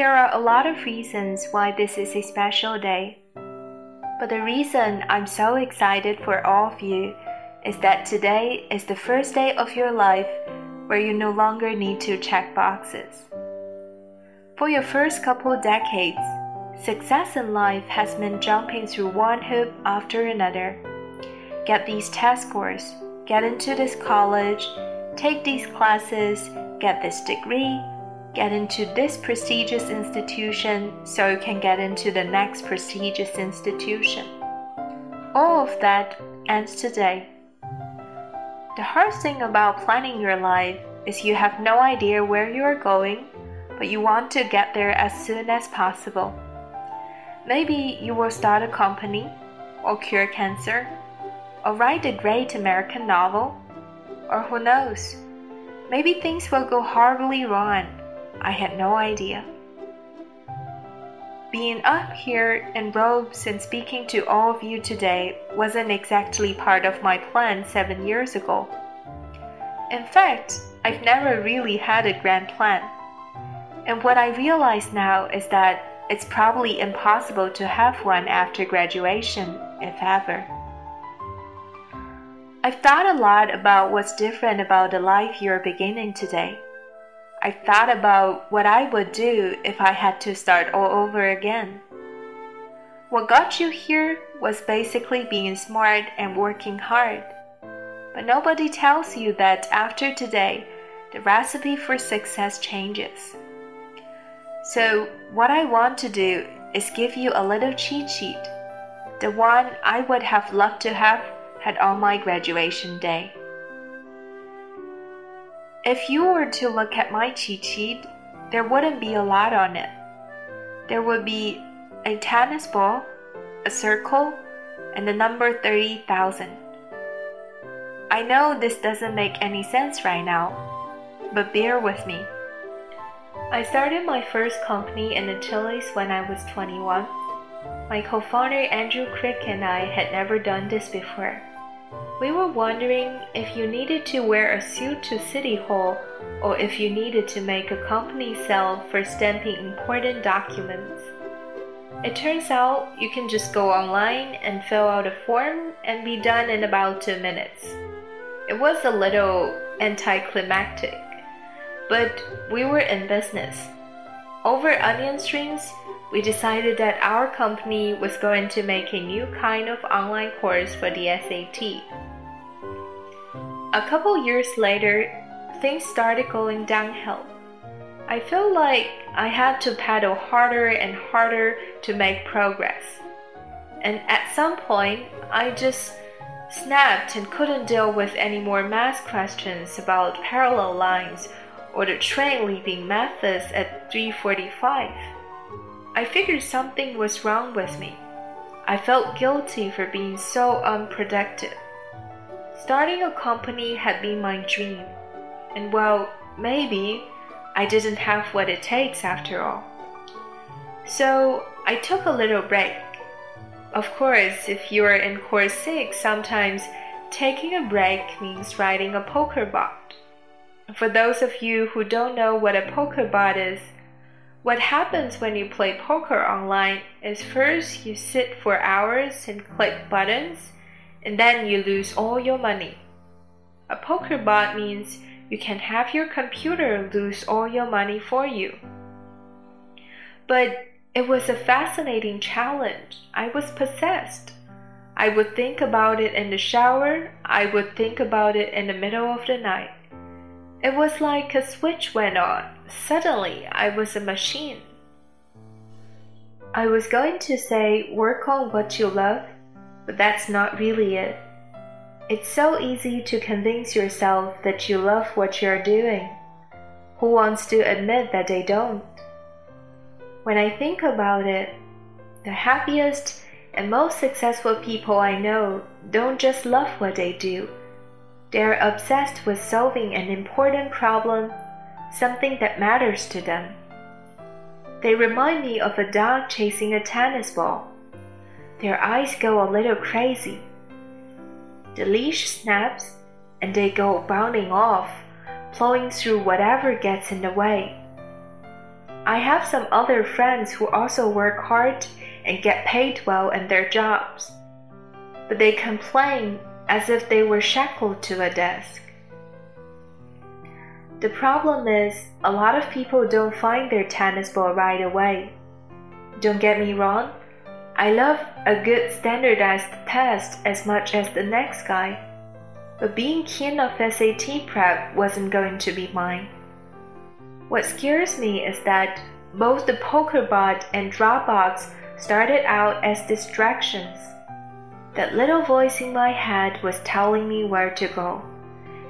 There are a lot of reasons why this is a special day. But the reason I'm so excited for all of you is that today is the first day of your life where you no longer need to check boxes. For your first couple decades, success in life has meant jumping through one hoop after another. Get these test scores, get into this college, take these classes, get this degree, get into this prestigious institution so you can get into the next prestigious institution. All of that ends today. The hard thing about planning your life is you have no idea where you are going, but you want to get there as soon as possible. Maybe you will start a company, or cure cancer, or write a great American novel, or who knows, maybe things will go horribly wrong I had no idea. Being up here in robes and speaking to all of you today wasn't exactly part of my plan seven years ago. In fact, I've never really had a grand plan. And what I realize now is that it's probably impossible to have one after graduation, if ever. I've thought a lot about what's different about the life you're beginning today. I thought about what I would do if I had to start all over again. What got you here was basically being smart and working hard. But nobody tells you that after today, the recipe for success changes. So, what I want to do is give you a little cheat sheet, the one I would have loved to have had on my graduation day. If you were to look at my cheat sheet, there wouldn't be a lot on it. There would be a tennis ball, a circle, and the number 30,000. I know this doesn't make any sense right now, but bear with me. I started my first company in the Chili's when I was 21. My co founder Andrew Crick and I had never done this before. We were wondering if you needed to wear a suit to City Hall or if you needed to make a company sell for stamping important documents. It turns out you can just go online and fill out a form and be done in about two minutes. It was a little anticlimactic, but we were in business. Over onion strings, we decided that our company was going to make a new kind of online course for the SAT. A couple years later, things started going downhill. I felt like I had to paddle harder and harder to make progress. And at some point, I just snapped and couldn't deal with any more math questions about parallel lines or the train leaving Memphis at 345. I figured something was wrong with me. I felt guilty for being so unproductive. Starting a company had been my dream, and well, maybe I didn't have what it takes after all. So I took a little break. Of course, if you are in course 6, sometimes taking a break means writing a poker bot. For those of you who don't know what a poker bot is, what happens when you play poker online is first you sit for hours and click buttons, and then you lose all your money. A poker bot means you can have your computer lose all your money for you. But it was a fascinating challenge. I was possessed. I would think about it in the shower, I would think about it in the middle of the night. It was like a switch went on. Suddenly, I was a machine. I was going to say work on what you love, but that's not really it. It's so easy to convince yourself that you love what you're doing. Who wants to admit that they don't? When I think about it, the happiest and most successful people I know don't just love what they do they're obsessed with solving an important problem, something that matters to them. They remind me of a dog chasing a tennis ball. Their eyes go a little crazy. The leash snaps and they go bounding off, plowing through whatever gets in the way. I have some other friends who also work hard and get paid well in their jobs, but they complain as if they were shackled to a desk. The problem is, a lot of people don't find their tennis ball right away. Don't get me wrong, I love a good standardized test as much as the next guy, but being keen of SAT prep wasn't going to be mine. What scares me is that both the poker bot and Dropbox started out as distractions. That little voice in my head was telling me where to go,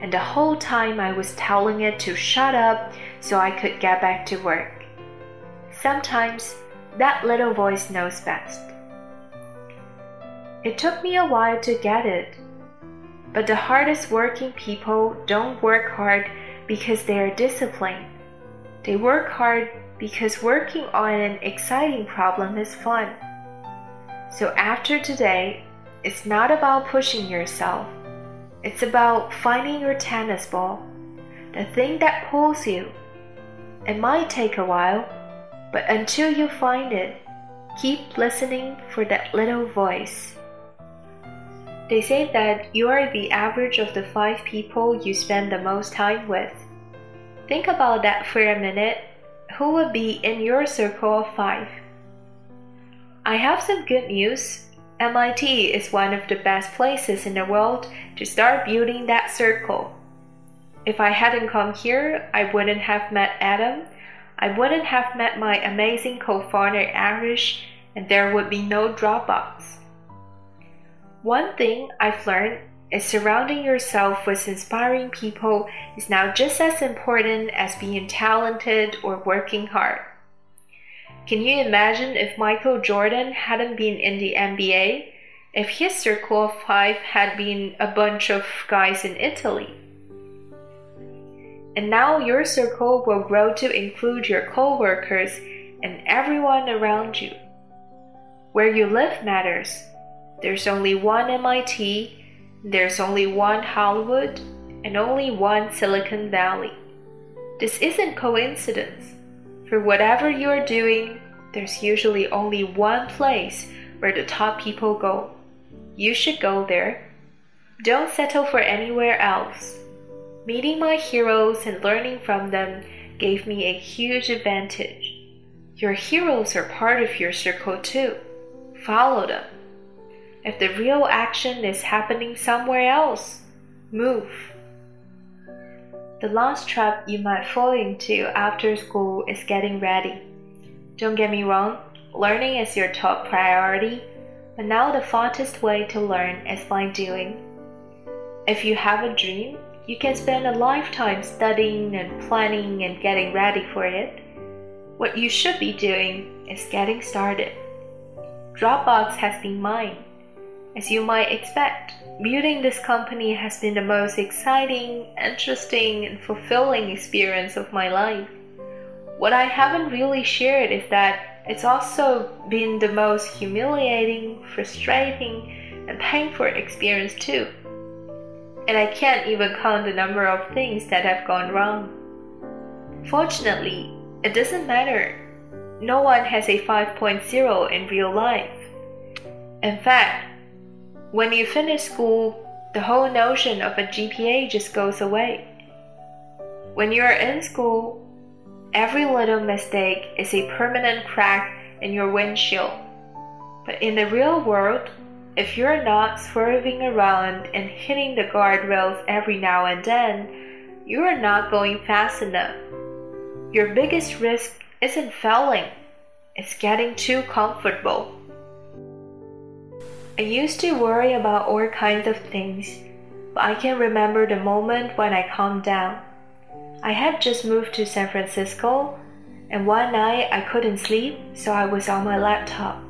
and the whole time I was telling it to shut up so I could get back to work. Sometimes that little voice knows best. It took me a while to get it. But the hardest working people don't work hard because they are disciplined. They work hard because working on an exciting problem is fun. So after today, it's not about pushing yourself. It's about finding your tennis ball, the thing that pulls you. It might take a while, but until you find it, keep listening for that little voice. They say that you are the average of the five people you spend the most time with. Think about that for a minute. Who would be in your circle of five? I have some good news. MIT is one of the best places in the world to start building that circle. If I hadn't come here, I wouldn't have met Adam. I wouldn't have met my amazing co founder Arash, and there would be no Dropbox. One thing I've learned is surrounding yourself with inspiring people is now just as important as being talented or working hard. Can you imagine if Michael Jordan hadn't been in the NBA? If his circle of five had been a bunch of guys in Italy? And now your circle will grow to include your coworkers and everyone around you. Where you live matters there's only one MIT, there's only one Hollywood, and only one Silicon Valley. This isn't coincidence. For whatever you're doing, there's usually only one place where the top people go. You should go there. Don't settle for anywhere else. Meeting my heroes and learning from them gave me a huge advantage. Your heroes are part of your circle too. Follow them. If the real action is happening somewhere else, move. The last trap you might fall into after school is getting ready. Don't get me wrong, learning is your top priority, but now the fastest way to learn is by doing. If you have a dream, you can spend a lifetime studying and planning and getting ready for it. What you should be doing is getting started. Dropbox has been mine. As you might expect, building this company has been the most exciting, interesting, and fulfilling experience of my life. What I haven't really shared is that it's also been the most humiliating, frustrating, and painful experience too. And I can't even count the number of things that have gone wrong. Fortunately, it doesn't matter. No one has a 5.0 in real life. In fact, when you finish school, the whole notion of a GPA just goes away. When you are in school, every little mistake is a permanent crack in your windshield. But in the real world, if you're not swerving around and hitting the guardrails every now and then, you are not going fast enough. Your biggest risk isn't failing, it's getting too comfortable. I used to worry about all kinds of things, but I can remember the moment when I calmed down. I had just moved to San Francisco, and one night I couldn't sleep, so I was on my laptop.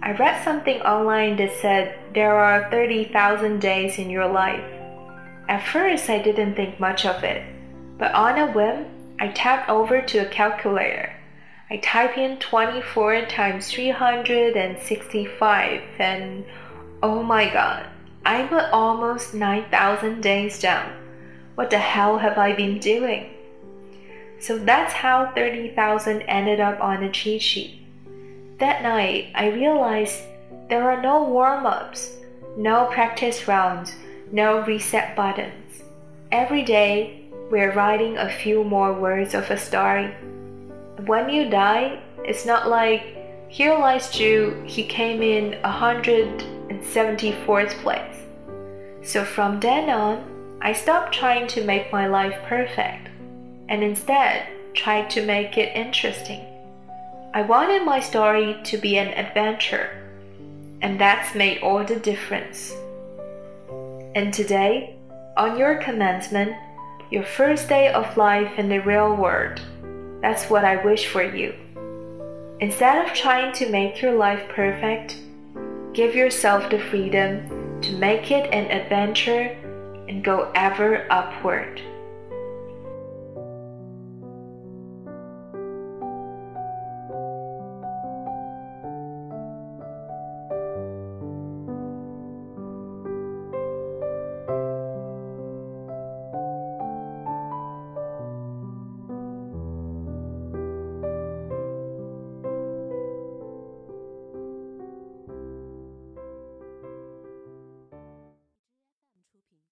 I read something online that said there are 30,000 days in your life. At first, I didn't think much of it, but on a whim, I tapped over to a calculator. I type in 24 times 365 and oh my god, I'm almost 9,000 days down. What the hell have I been doing? So that's how 30,000 ended up on the cheat sheet. That night, I realized there are no warm ups, no practice rounds, no reset buttons. Every day, we're writing a few more words of a story. When you die, it's not like here lies Drew, he came in 174th place. So from then on, I stopped trying to make my life perfect and instead tried to make it interesting. I wanted my story to be an adventure, and that's made all the difference. And today, on your commencement, your first day of life in the real world, that's what I wish for you. Instead of trying to make your life perfect, give yourself the freedom to make it an adventure and go ever upward.